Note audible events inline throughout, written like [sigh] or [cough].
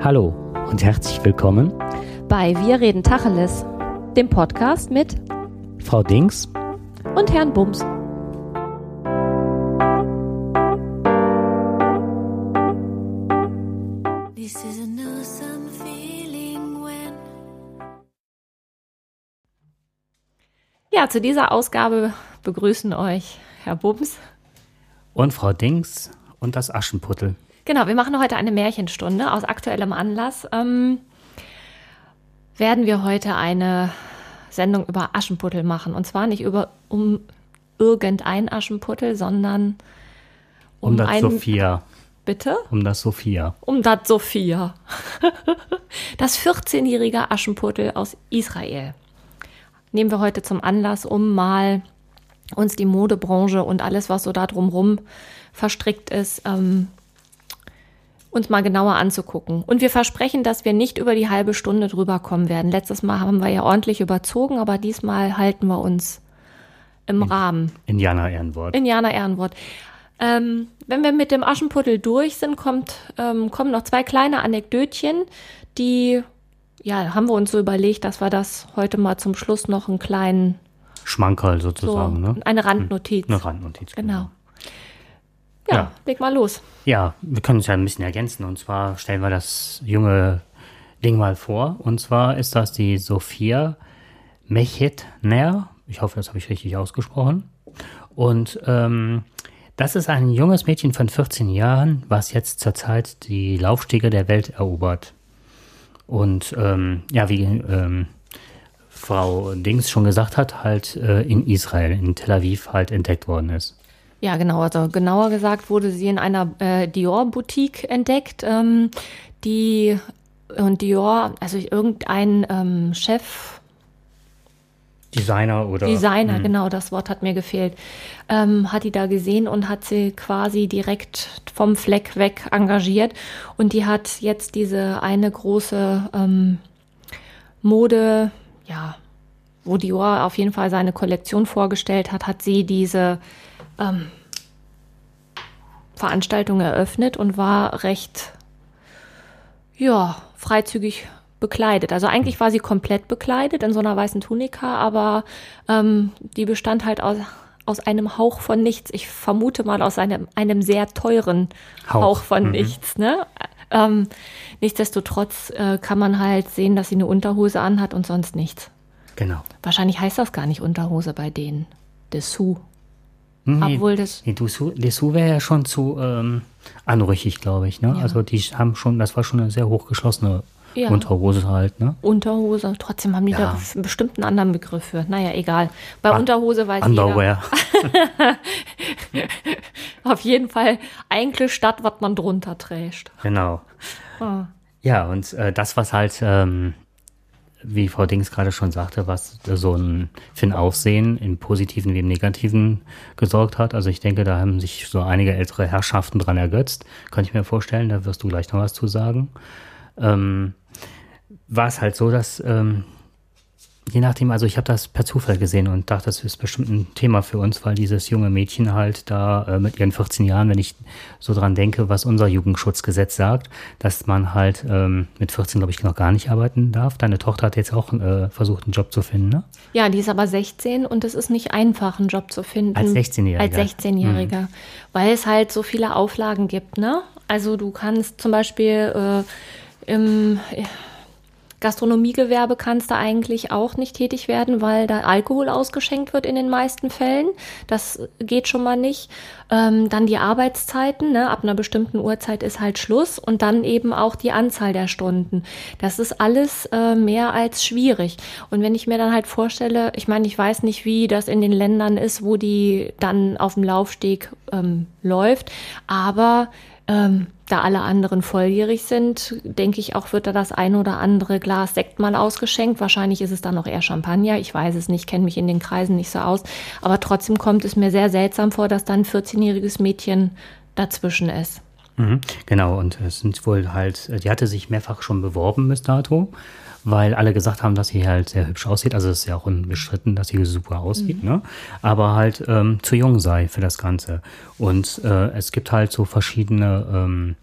Hallo und herzlich willkommen bei Wir reden Tacheles, dem Podcast mit Frau Dings und Herrn Bums. Ja, zu dieser Ausgabe begrüßen euch Herr Bums und Frau Dings und das Aschenputtel. Genau, wir machen heute eine Märchenstunde aus aktuellem Anlass. Ähm, werden wir heute eine Sendung über Aschenputtel machen. Und zwar nicht über um irgendein Aschenputtel, sondern um, um das ein, Sophia. Bitte? Um das Sophia. Um das Sophia. [laughs] das 14-jährige Aschenputtel aus Israel. Nehmen wir heute zum Anlass, um mal uns die Modebranche und alles, was so da drumrum verstrickt ist, ähm, uns mal genauer anzugucken. Und wir versprechen, dass wir nicht über die halbe Stunde drüber kommen werden. Letztes Mal haben wir ja ordentlich überzogen, aber diesmal halten wir uns im in, Rahmen. Indianer Ehrenwort. Indianer Ehrenwort. Ähm, wenn wir mit dem Aschenputtel durch sind, kommt, ähm, kommen noch zwei kleine Anekdötchen, die, ja, haben wir uns so überlegt, dass wir das heute mal zum Schluss noch einen kleinen Schmankerl sozusagen, so, ne? Eine Randnotiz. Eine Randnotiz, genau. genau. Ja, ja, leg mal los. Ja, wir können uns ja ein bisschen ergänzen. Und zwar stellen wir das junge Ding mal vor. Und zwar ist das die Sophia Mechetner. Ich hoffe, das habe ich richtig ausgesprochen. Und ähm, das ist ein junges Mädchen von 14 Jahren, was jetzt zurzeit die Laufstege der Welt erobert. Und ähm, ja, wie ähm, Frau Dings schon gesagt hat, halt äh, in Israel, in Tel Aviv halt entdeckt worden ist. Ja, genau. Also genauer gesagt wurde sie in einer äh, Dior-Boutique entdeckt, ähm, die und Dior, also irgendein ähm, Chef. Designer oder? Designer, mh. genau, das Wort hat mir gefehlt. Ähm, hat die da gesehen und hat sie quasi direkt vom Fleck weg engagiert. Und die hat jetzt diese eine große ähm, Mode, ja, wo Dior auf jeden Fall seine Kollektion vorgestellt hat, hat sie diese ähm, Veranstaltung eröffnet und war recht, ja, freizügig bekleidet. Also eigentlich war sie komplett bekleidet in so einer weißen Tunika, aber ähm, die bestand halt aus, aus einem Hauch von nichts. Ich vermute mal aus einem, einem sehr teuren Hauch, Hauch von mhm. nichts. Ne? Ähm, nichtsdestotrotz äh, kann man halt sehen, dass sie eine Unterhose anhat und sonst nichts. Genau. Wahrscheinlich heißt das gar nicht Unterhose bei denen. Dessous. Nee, Obwohl das. Nee, Dessous wäre ja schon zu ähm, anrüchig, glaube ich. Ne? Ja. Also die haben schon, das war schon eine sehr hochgeschlossene ja. Unterhose halt, ne? Unterhose, trotzdem haben die ja. da bestimmt einen anderen Begriff für. Naja, egal. Bei ah, Unterhose weiß Underwear. jeder. [laughs] Auf jeden Fall eigentlich statt, was man drunter trägt. Genau. Ah. Ja, und äh, das, was halt ähm, wie Frau Dings gerade schon sagte, was so ein für ein Aufsehen im Positiven wie im Negativen gesorgt hat. Also ich denke, da haben sich so einige ältere Herrschaften dran ergötzt. Könnte ich mir vorstellen, da wirst du gleich noch was zu sagen. Ähm, war es halt so, dass ähm, je nachdem, also ich habe das per Zufall gesehen und dachte, das ist bestimmt ein Thema für uns, weil dieses junge Mädchen halt da äh, mit ihren 14 Jahren, wenn ich so dran denke, was unser Jugendschutzgesetz sagt, dass man halt ähm, mit 14, glaube ich, noch gar nicht arbeiten darf. Deine Tochter hat jetzt auch äh, versucht, einen Job zu finden, ne? Ja, die ist aber 16 und es ist nicht einfach, einen Job zu finden. Als 16-Jähriger. Als 16-Jähriger, mhm. weil es halt so viele Auflagen gibt, ne? Also du kannst zum Beispiel äh, im Gastronomiegewerbe kannst du eigentlich auch nicht tätig werden, weil da Alkohol ausgeschenkt wird in den meisten Fällen. Das geht schon mal nicht. Ähm, dann die Arbeitszeiten, ne? ab einer bestimmten Uhrzeit ist halt Schluss und dann eben auch die Anzahl der Stunden. Das ist alles äh, mehr als schwierig. Und wenn ich mir dann halt vorstelle, ich meine, ich weiß nicht, wie das in den Ländern ist, wo die dann auf dem Laufsteg ähm, läuft, aber ähm, da alle anderen volljährig sind, denke ich auch, wird da das ein oder andere Glas Sekt mal ausgeschenkt. Wahrscheinlich ist es dann noch eher Champagner. Ich weiß es nicht, kenne mich in den Kreisen nicht so aus. Aber trotzdem kommt es mir sehr seltsam vor, dass da ein 14-jähriges Mädchen dazwischen ist. Mhm, genau, und es sind wohl halt, die hatte sich mehrfach schon beworben bis dato weil alle gesagt haben, dass sie halt sehr hübsch aussieht. Also es ist ja auch unbestritten, dass sie super aussieht, mhm. ne? Aber halt ähm, zu jung sei für das Ganze. Und äh, es gibt halt so verschiedene ähm,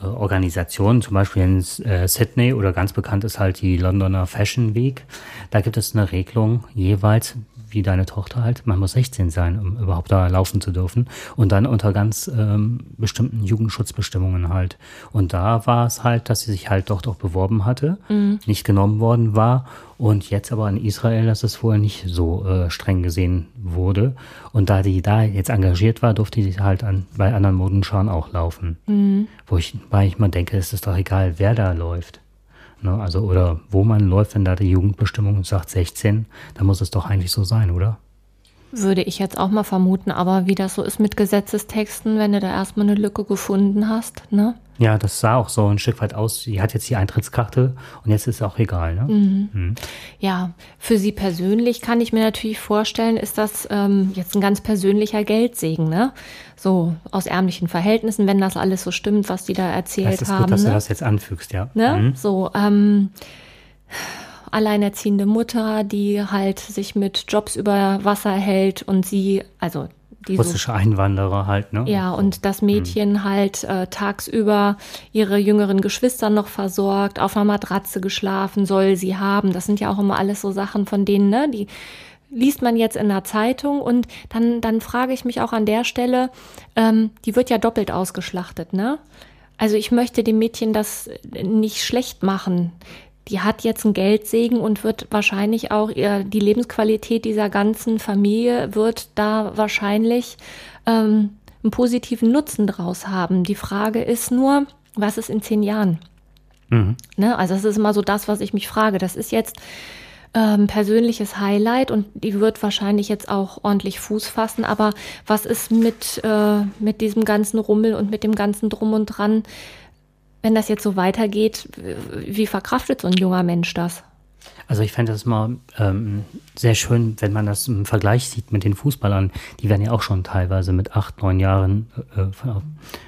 äh, Organisationen, zum Beispiel in äh, Sydney oder ganz bekannt ist halt die Londoner Fashion Week. Da gibt es eine Regelung jeweils, wie deine Tochter halt, man muss 16 sein, um überhaupt da laufen zu dürfen. Und dann unter ganz ähm, bestimmten Jugendschutzbestimmungen halt. Und da war es halt, dass sie sich halt dort auch beworben hatte, mhm. nicht genommen worden war. Und jetzt aber in Israel, dass es wohl nicht so äh, streng gesehen wurde. Und da die da jetzt engagiert war, durfte sie halt an, bei anderen Modenschauen auch laufen. Mhm. Wo ich, weil ich mal denke, es ist doch egal, wer da läuft. Ne? Also, oder wo man läuft, wenn da die Jugendbestimmung sagt 16, dann muss es doch eigentlich so sein, oder? Würde ich jetzt auch mal vermuten, aber wie das so ist mit Gesetzestexten, wenn du da erstmal eine Lücke gefunden hast, ne? Ja, das sah auch so ein Stück weit aus. Sie hat jetzt die Eintrittskarte und jetzt ist es auch egal, ne? Mhm. Mhm. Ja, für Sie persönlich kann ich mir natürlich vorstellen, ist das ähm, jetzt ein ganz persönlicher Geldsegen, ne? So aus ärmlichen Verhältnissen, wenn das alles so stimmt, was die da erzählt das ist haben. Gut, dass ne? du das jetzt anfügst, ja. Ne? Mhm. So, ähm, alleinerziehende Mutter, die halt sich mit Jobs über Wasser hält und sie, also die russische Einwanderer halt, ne? Ja, und das Mädchen mhm. halt äh, tagsüber ihre jüngeren Geschwister noch versorgt, auf einer Matratze geschlafen soll sie haben. Das sind ja auch immer alles so Sachen von denen, ne? Die liest man jetzt in der Zeitung und dann, dann frage ich mich auch an der Stelle, ähm, die wird ja doppelt ausgeschlachtet, ne? Also ich möchte dem Mädchen das nicht schlecht machen die hat jetzt einen Geldsegen und wird wahrscheinlich auch ihr, die Lebensqualität dieser ganzen Familie wird da wahrscheinlich ähm, einen positiven Nutzen draus haben. Die Frage ist nur, was ist in zehn Jahren? Mhm. Ne? Also das ist immer so das, was ich mich frage. Das ist jetzt ähm, persönliches Highlight und die wird wahrscheinlich jetzt auch ordentlich Fuß fassen. Aber was ist mit, äh, mit diesem ganzen Rummel und mit dem ganzen Drum und Dran? Wenn das jetzt so weitergeht, wie verkraftet so ein junger Mensch das? Also ich fände das mal ähm, sehr schön, wenn man das im Vergleich sieht mit den Fußballern. Die werden ja auch schon teilweise mit acht, neun Jahren äh,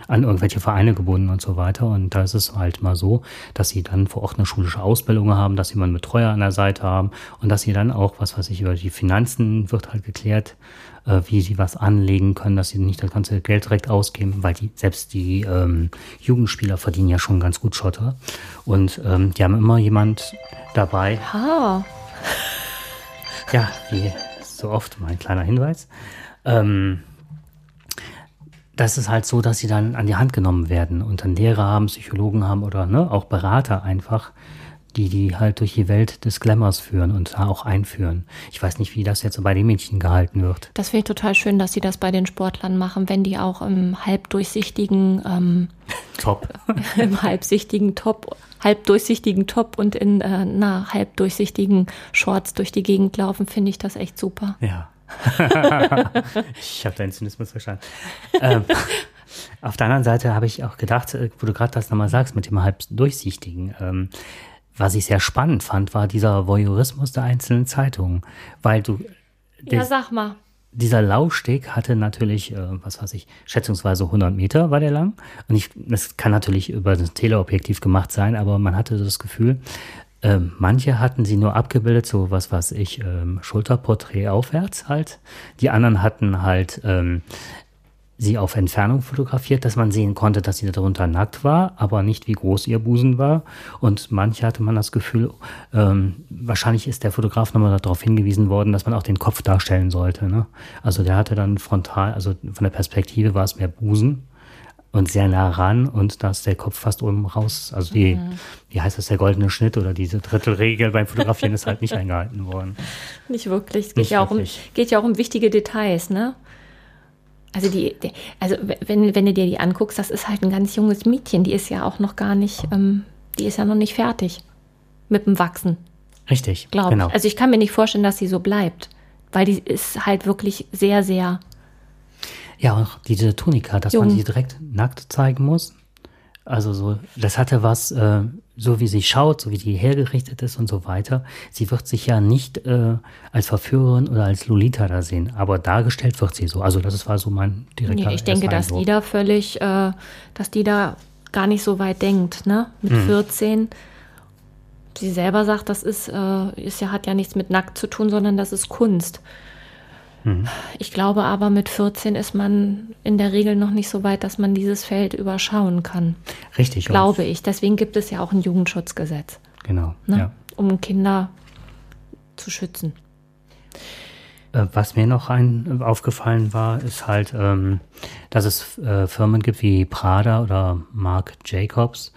an irgendwelche Vereine gebunden und so weiter. Und da ist es halt mal so, dass sie dann vor Ort eine schulische Ausbildung haben, dass sie mal einen Betreuer an der Seite haben und dass sie dann auch, was weiß ich, über die Finanzen wird halt geklärt, äh, wie sie was anlegen können, dass sie nicht das ganze Geld direkt ausgeben, weil die, selbst die ähm, Jugendspieler verdienen ja schon ganz gut Schotter. Und ähm, die haben immer jemand dabei. Ha. Ja, wie so oft mein kleiner Hinweis. Ähm, das ist halt so, dass sie dann an die Hand genommen werden und dann Lehrer haben, Psychologen haben oder ne, auch Berater einfach, die die halt durch die Welt des Glamours führen und da auch einführen. Ich weiß nicht, wie das jetzt bei den Mädchen gehalten wird. Das finde ich total schön, dass sie das bei den Sportlern machen, wenn die auch im halbdurchsichtigen ähm, Top. [laughs] im halbsichtigen Top, halbdurchsichtigen Top und in äh, na, halbdurchsichtigen Shorts durch die Gegend laufen, finde ich das echt super. Ja. [laughs] ich habe deinen Zynismus verstanden. [laughs] ähm, auf der anderen Seite habe ich auch gedacht, äh, wo du gerade das nochmal sagst mit dem halbdurchsichtigen, ähm, was ich sehr spannend fand, war dieser Voyeurismus der einzelnen Zeitungen, weil du. Ja, sag mal. Dieser Laufsteg hatte natürlich, äh, was weiß ich, schätzungsweise 100 Meter war der lang. Und ich, das kann natürlich über das Teleobjektiv gemacht sein, aber man hatte das Gefühl, äh, manche hatten sie nur abgebildet, so was weiß ich, ähm, Schulterporträt aufwärts halt. Die anderen hatten halt ähm, sie auf Entfernung fotografiert, dass man sehen konnte, dass sie darunter nackt war, aber nicht wie groß ihr Busen war. Und manche hatte man das Gefühl, ähm, wahrscheinlich ist der Fotograf nochmal darauf hingewiesen worden, dass man auch den Kopf darstellen sollte. Ne? Also der hatte dann frontal, also von der Perspektive war es mehr Busen und sehr nah ran und da ist der Kopf fast oben raus. Also die, mhm. wie heißt das, der goldene Schnitt oder diese Drittelregel beim Fotografieren ist halt nicht [laughs] eingehalten worden. Nicht wirklich. Es geht, ja, wirklich. Auch um, geht ja auch um wichtige Details, ne? Also die, die, also wenn, wenn du dir die anguckst, das ist halt ein ganz junges Mädchen, die ist ja auch noch gar nicht, ähm, die ist ja noch nicht fertig mit dem Wachsen. Richtig, glaube genau. ich. Also ich kann mir nicht vorstellen, dass sie so bleibt, weil die ist halt wirklich sehr, sehr. Ja, auch diese Tunika, dass jung. man sie direkt nackt zeigen muss. Also so, das hatte was, äh, so wie sie schaut, so wie die hergerichtet ist und so weiter. Sie wird sich ja nicht äh, als Verführerin oder als Lolita da sehen, aber dargestellt wird sie so. Also das war so mein direkter nee, Ich denke, dass die da völlig, äh, dass die da gar nicht so weit denkt, ne? Mit hm. 14. Sie selber sagt, das ist, äh, ist ja, hat ja nichts mit nackt zu tun, sondern das ist Kunst. Mhm. Ich glaube aber, mit 14 ist man in der Regel noch nicht so weit, dass man dieses Feld überschauen kann. Richtig. Glaube ich. Deswegen gibt es ja auch ein Jugendschutzgesetz. Genau. Ne? Ja. Um Kinder zu schützen. Äh, was mir noch ein, aufgefallen war, ist halt, ähm, dass es äh, Firmen gibt wie Prada oder Marc Jacobs,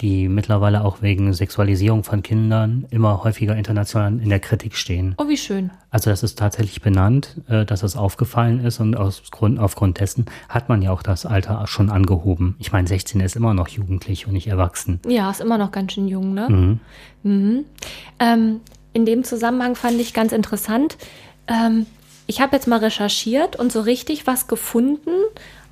die mittlerweile auch wegen Sexualisierung von Kindern immer häufiger international in der Kritik stehen. Oh, wie schön. Also das ist tatsächlich benannt, äh, dass es aufgefallen ist und aus Grund, aufgrund dessen hat man ja auch das Alter schon angehoben. Ich meine, 16 ist immer noch jugendlich und nicht erwachsen. Ja, ist immer noch ganz schön jung, ne? Mhm. Mhm. Ähm, in dem Zusammenhang fand ich ganz interessant, ähm, ich habe jetzt mal recherchiert und so richtig was gefunden.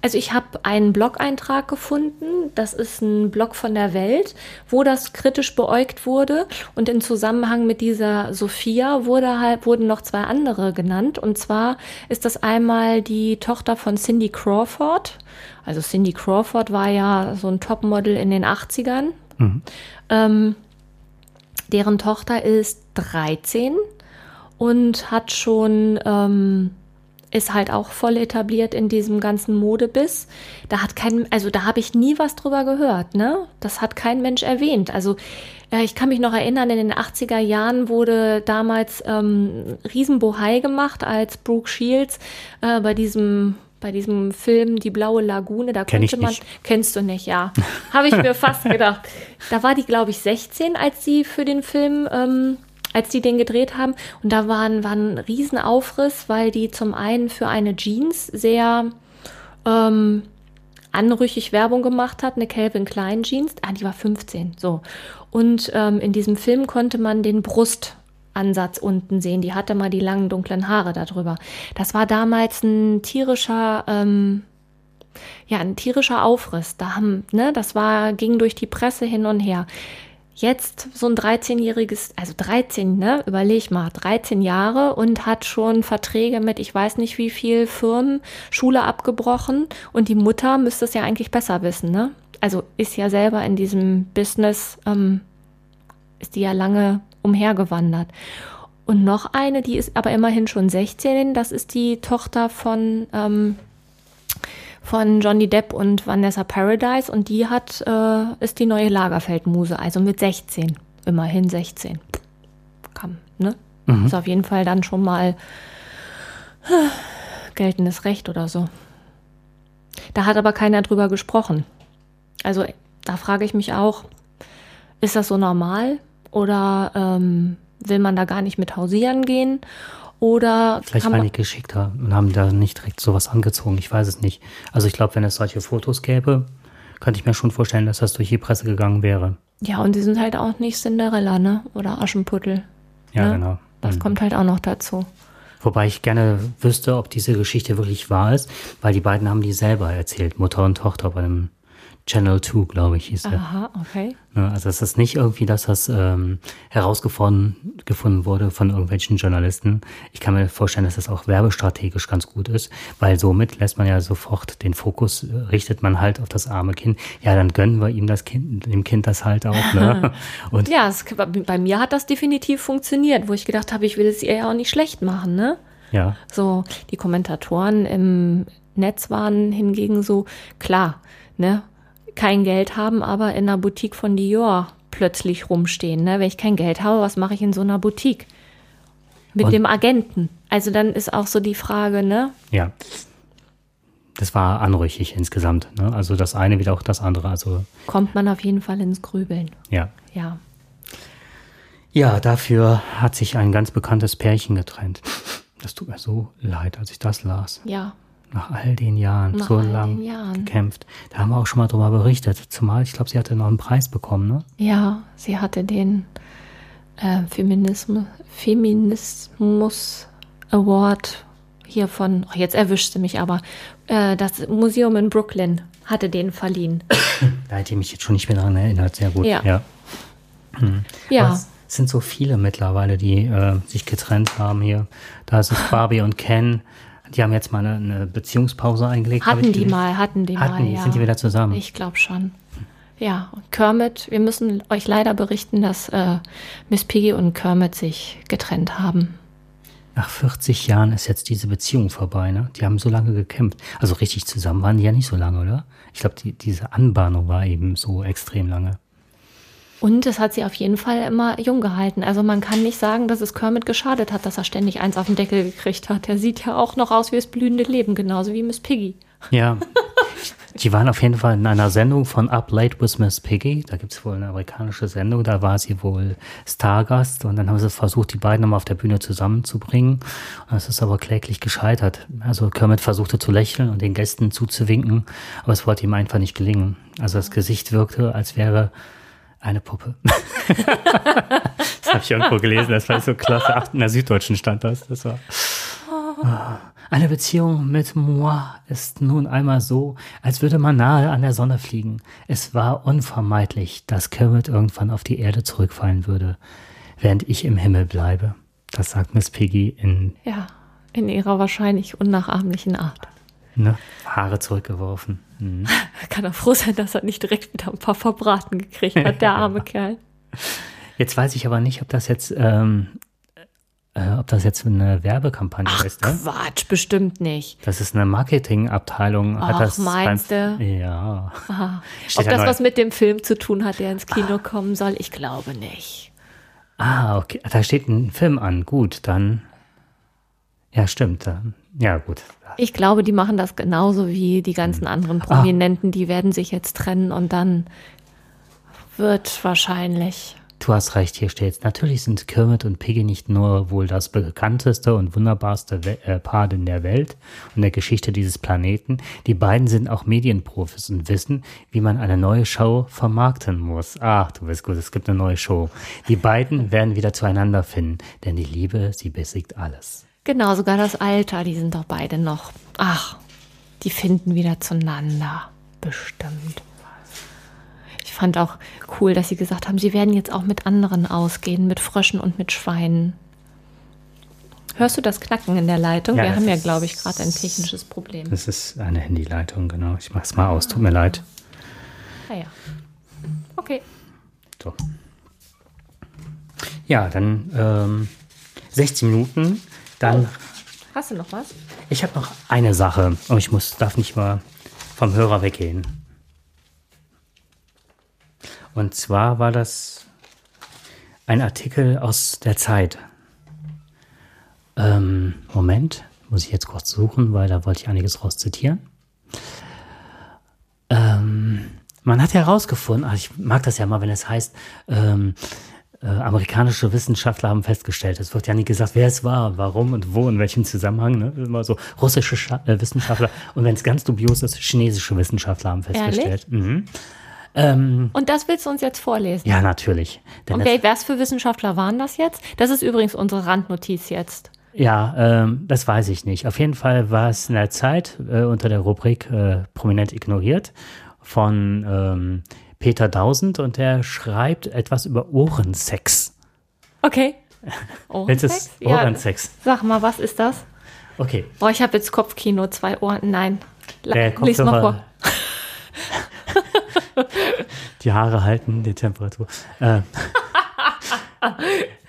Also ich habe einen Blog-Eintrag gefunden, das ist ein Blog von der Welt, wo das kritisch beäugt wurde und im Zusammenhang mit dieser Sophia wurde halt, wurden noch zwei andere genannt und zwar ist das einmal die Tochter von Cindy Crawford. Also Cindy Crawford war ja so ein Topmodel in den 80ern. Mhm. Ähm, deren Tochter ist 13 und hat schon, ähm, ist halt auch voll etabliert in diesem ganzen Modebiss. Da hat kein, also da habe ich nie was drüber gehört, ne? Das hat kein Mensch erwähnt. Also äh, ich kann mich noch erinnern, in den 80er Jahren wurde damals ähm, Riesenbohai gemacht, als Brooke Shields äh, bei diesem bei diesem Film Die blaue Lagune, da Kenn konnte man, nicht. kennst du nicht, ja, [laughs] habe ich mir fast gedacht. Da war die, glaube ich, 16, als sie für den Film ähm, als die den gedreht haben. Und da war ein, war ein Riesenaufriss, weil die zum einen für eine Jeans sehr ähm, anrüchig Werbung gemacht hat, eine Calvin Klein Jeans. Ah, die war 15, so. Und ähm, in diesem Film konnte man den Brustansatz unten sehen. Die hatte mal die langen dunklen Haare darüber. Das war damals ein tierischer, ähm, ja, ein tierischer Aufriss. Da haben, ne, das war, ging durch die Presse hin und her jetzt so ein 13-jähriges, also 13, ne, überleg mal, 13 Jahre und hat schon Verträge mit ich weiß nicht wie viel Firmen, Schule abgebrochen und die Mutter müsste es ja eigentlich besser wissen, ne? Also ist ja selber in diesem Business, ähm, ist die ja lange umhergewandert. Und noch eine, die ist aber immerhin schon 16, das ist die Tochter von ähm, von Johnny Depp und Vanessa Paradise und die hat, äh, ist die neue Lagerfeldmuse, also mit 16, immerhin 16. Kam, ne? Mhm. Ist auf jeden Fall dann schon mal äh, geltendes Recht oder so. Da hat aber keiner drüber gesprochen. Also da frage ich mich auch, ist das so normal oder ähm, will man da gar nicht mit hausieren gehen? Oder Vielleicht waren die geschickter und haben da nicht direkt sowas angezogen. Ich weiß es nicht. Also ich glaube, wenn es solche Fotos gäbe, könnte ich mir schon vorstellen, dass das durch die Presse gegangen wäre. Ja, und die sind halt auch nicht Cinderella, ne? Oder Aschenputtel. Ja, ne? genau. Das mhm. kommt halt auch noch dazu. Wobei ich gerne wüsste, ob diese Geschichte wirklich wahr ist, weil die beiden haben die selber erzählt, Mutter und Tochter bei einem Channel 2, glaube ich, hieß der. Aha, okay. Also es ist nicht irgendwie, dass das ähm, herausgefunden gefunden wurde von irgendwelchen Journalisten. Ich kann mir vorstellen, dass das auch werbestrategisch ganz gut ist, weil somit lässt man ja sofort den Fokus, äh, richtet man halt auf das arme Kind. Ja, dann gönnen wir ihm das Kind, dem Kind das halt auch. Ne? [laughs] Und ja, es, bei mir hat das definitiv funktioniert, wo ich gedacht habe, ich will es ihr ja auch nicht schlecht machen, ne? Ja. So, die Kommentatoren im Netz waren hingegen so, klar, ne? Kein Geld haben, aber in einer Boutique von Dior plötzlich rumstehen. Ne? Wenn ich kein Geld habe, was mache ich in so einer Boutique? Mit Und dem Agenten. Also dann ist auch so die Frage, ne? Ja. Das war anrüchig insgesamt. Ne? Also das eine wie auch das andere. Also kommt man auf jeden Fall ins Grübeln. Ja. Ja. Ja, dafür hat sich ein ganz bekanntes Pärchen getrennt. Das tut mir so leid, als ich das las. Ja, nach all den Jahren, Nach so lang Jahren. gekämpft. Da haben wir auch schon mal drüber berichtet. Zumal, ich glaube, sie hatte noch einen Preis bekommen, ne? Ja, sie hatte den äh, Feminismus, Feminismus Award hier von, oh, jetzt erwischte mich aber, äh, das Museum in Brooklyn hatte den verliehen. [coughs] Da hätte ich mich jetzt schon nicht mehr daran erinnert. Sehr gut. Ja. Ja. Hm. ja. es sind so viele mittlerweile, die äh, sich getrennt haben hier. Da ist es [laughs] Barbie und Ken. Die haben jetzt mal eine, eine Beziehungspause eingelegt. Hatten die mal, hatten die hatten mal, ja. Sind die wieder zusammen? Ich glaube schon. Ja, Kermit, wir müssen euch leider berichten, dass äh, Miss Piggy und Kermit sich getrennt haben. nach 40 Jahren ist jetzt diese Beziehung vorbei, ne? Die haben so lange gekämpft. Also richtig zusammen waren die ja nicht so lange, oder? Ich glaube, die, diese Anbahnung war eben so extrem lange. Und es hat sie auf jeden Fall immer jung gehalten. Also man kann nicht sagen, dass es Kermit geschadet hat, dass er ständig eins auf den Deckel gekriegt hat. Er sieht ja auch noch aus wie das blühende Leben, genauso wie Miss Piggy. Ja. Die waren auf jeden Fall in einer Sendung von Up Late with Miss Piggy. Da gibt es wohl eine amerikanische Sendung. Da war sie wohl Stargast. Und dann haben sie versucht, die beiden nochmal auf der Bühne zusammenzubringen. Und es ist aber kläglich gescheitert. Also Kermit versuchte zu lächeln und den Gästen zuzuwinken. Aber es wollte ihm einfach nicht gelingen. Also das Gesicht wirkte, als wäre eine Puppe. [laughs] das habe ich irgendwo gelesen. Das war so klasse. Ach, in der Süddeutschen stand das. Das war. Eine Beziehung mit moi ist nun einmal so, als würde man nahe an der Sonne fliegen. Es war unvermeidlich, dass Kermit irgendwann auf die Erde zurückfallen würde, während ich im Himmel bleibe. Das sagt Miss Piggy in. Ja, in ihrer wahrscheinlich unnachahmlichen Art. Ne, Haare zurückgeworfen. Mhm. [laughs] Kann er froh sein, dass er nicht direkt wieder ein paar verbraten gekriegt hat, der arme [laughs] Kerl. Jetzt weiß ich aber nicht, ob das jetzt ähm, äh, ob das jetzt eine Werbekampagne Ach, ist. Ne? Quatsch, bestimmt nicht. Das ist eine Marketingabteilung. Ach, hat das meinst beim, du? Ja. Aha. [laughs] Ob da das was mit dem Film zu tun hat, der ins Kino kommen soll, ich glaube nicht. Ah, okay. Da steht ein Film an. Gut, dann. Ja, stimmt. Dann. Ja, gut. Ich glaube, die machen das genauso wie die ganzen anderen Prominenten. Die werden sich jetzt trennen und dann wird wahrscheinlich. Du hast recht, hier steht Natürlich sind Kermit und Piggy nicht nur wohl das bekannteste und wunderbarste We äh, Paar in der Welt und der Geschichte dieses Planeten. Die beiden sind auch Medienprofis und wissen, wie man eine neue Show vermarkten muss. Ach, du bist gut, es gibt eine neue Show. Die beiden werden wieder zueinander finden, denn die Liebe, sie besiegt alles. Genau, sogar das Alter, die sind doch beide noch. Ach, die finden wieder zueinander. Bestimmt. Ich fand auch cool, dass sie gesagt haben, sie werden jetzt auch mit anderen ausgehen, mit Fröschen und mit Schweinen. Hörst du das Knacken in der Leitung? Ja, Wir haben ja, glaube ich, gerade ein technisches Problem. Das ist eine Handyleitung, genau. Ich mach's mal aus, tut mir leid. Naja. Okay. So. Ja, dann ähm, 16 Minuten. Dann, Hast du noch was? ich habe noch eine Sache, aber ich muss, darf nicht mal vom Hörer weggehen. Und zwar war das ein Artikel aus der Zeit. Ähm, Moment, muss ich jetzt kurz suchen, weil da wollte ich einiges raus zitieren. Ähm, man hat herausgefunden, ach, ich mag das ja mal, wenn es heißt, ähm, äh, amerikanische Wissenschaftler haben festgestellt, es wird ja nie gesagt, wer es war, warum und wo, in welchem Zusammenhang. Ne? Immer so russische Scha äh, Wissenschaftler und wenn es ganz dubios ist, chinesische Wissenschaftler haben festgestellt. Mhm. Und das willst du uns jetzt vorlesen? Ja, natürlich. Denn Und wer, was für Wissenschaftler waren das jetzt? Das ist übrigens unsere Randnotiz jetzt. Ja, ähm, das weiß ich nicht. Auf jeden Fall war es in der Zeit äh, unter der Rubrik äh, prominent ignoriert von ähm, Peter Dausend und der schreibt etwas über Ohrensex. Okay. [laughs] Ohrensex? ist Ohrensex. Sag mal, was ist das? Okay. Boah, ich habe jetzt Kopfkino, zwei Ohren. Nein. Der lies mal vor. [laughs] Die Haare halten die Temperatur. Äh,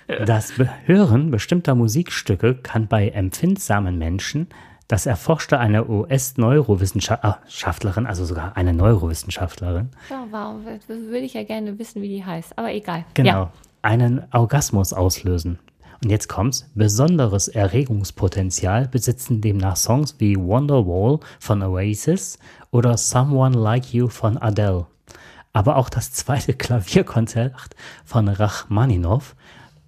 [laughs] das Hören bestimmter Musikstücke kann bei empfindsamen Menschen, das erforschte eine US-Neurowissenschaftlerin, also sogar eine Neurowissenschaftlerin, Ja, warum würde ich ja gerne wissen, wie die heißt. Aber egal. genau, Ja. einen Orgasmus auslösen. Und jetzt kommt's. Besonderes Erregungspotenzial besitzen demnach Songs wie Wonderwall von Oasis oder Someone Like You von Adele. Aber auch das zweite [laughs] Klavierkonzert von Rachmaninow,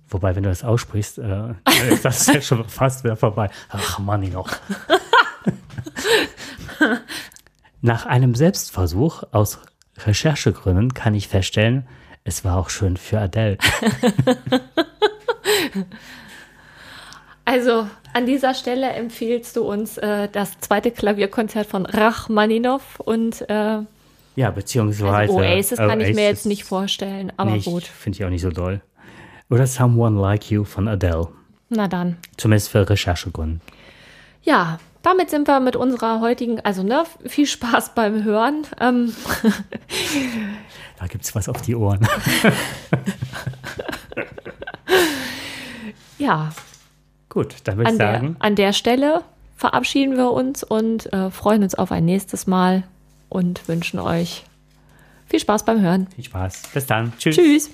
wobei, wenn du das aussprichst, äh, [laughs] ist das ja schon fast wieder vorbei. Rachmaninow. [laughs] Nach einem Selbstversuch aus Recherchegründen kann ich feststellen, es war auch schön für Adele. [laughs] Also an dieser Stelle empfiehlst du uns äh, das zweite Klavierkonzert von Rachmaninow und äh, Ja, beziehungsweise. also Oasis kann ich mir jetzt Oasis- nicht vorstellen, aber Nee, gut. Finde ich auch nicht so doll. Oder Someone Like You von Adele. Na dann. Zumindest für Recherchegründen. Ja, damit sind wir mit unserer heutigen, also ne, viel Spaß beim Hören. Ähm, [laughs] Da gibt's was auf die Ohren. [laughs] ja, Gut, dann würde ich sagen. Der, an der Stelle verabschieden wir uns und äh, freuen uns auf ein nächstes Mal und wünschen euch viel Spaß beim Hören. Viel Spaß. Bis dann. Tschüss. Tschüss.